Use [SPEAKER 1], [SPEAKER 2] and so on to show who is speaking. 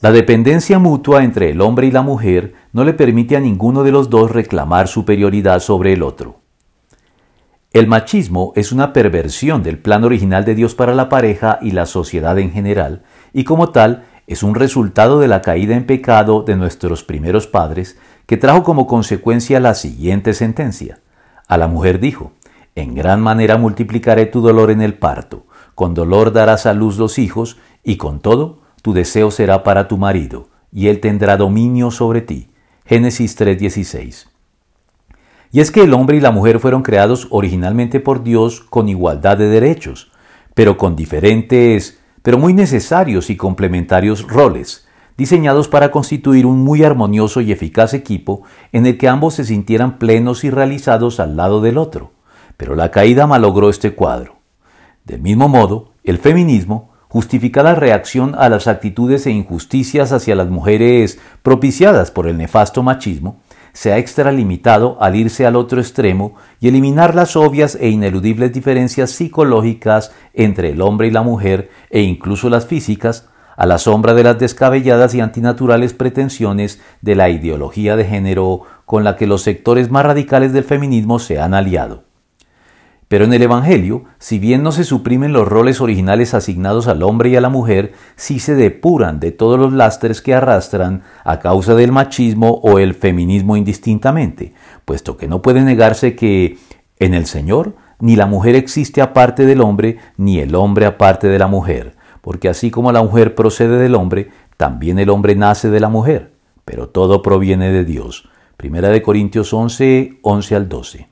[SPEAKER 1] La dependencia mutua entre el hombre y la mujer no le permite a ninguno de los dos reclamar superioridad sobre el otro. El machismo es una perversión del plan original de Dios para la pareja y la sociedad en general, y como tal es un resultado de la caída en pecado de nuestros primeros padres, que trajo como consecuencia la siguiente sentencia. A la mujer dijo, En gran manera multiplicaré tu dolor en el parto, con dolor darás a luz los hijos, y con todo tu deseo será para tu marido, y él tendrá dominio sobre ti. Génesis 3:16. Y es que el hombre y la mujer fueron creados originalmente por Dios con igualdad de derechos, pero con diferentes, pero muy necesarios y complementarios roles, diseñados para constituir un muy armonioso y eficaz equipo en el que ambos se sintieran plenos y realizados al lado del otro. Pero la caída malogró este cuadro. Del mismo modo, el feminismo justifica la reacción a las actitudes e injusticias hacia las mujeres propiciadas por el nefasto machismo, se ha extralimitado al irse al otro extremo y eliminar las obvias e ineludibles diferencias psicológicas entre el hombre y la mujer e incluso las físicas, a la sombra de las descabelladas y antinaturales pretensiones de la ideología de género con la que los sectores más radicales del feminismo se han aliado. Pero en el Evangelio, si bien no se suprimen los roles originales asignados al hombre y a la mujer, sí se depuran de todos los lastres que arrastran a causa del machismo o el feminismo indistintamente, puesto que no puede negarse que en el Señor ni la mujer existe aparte del hombre, ni el hombre aparte de la mujer, porque así como la mujer procede del hombre, también el hombre nace de la mujer, pero todo proviene de Dios. Primera de Corintios 11, 11 al 12.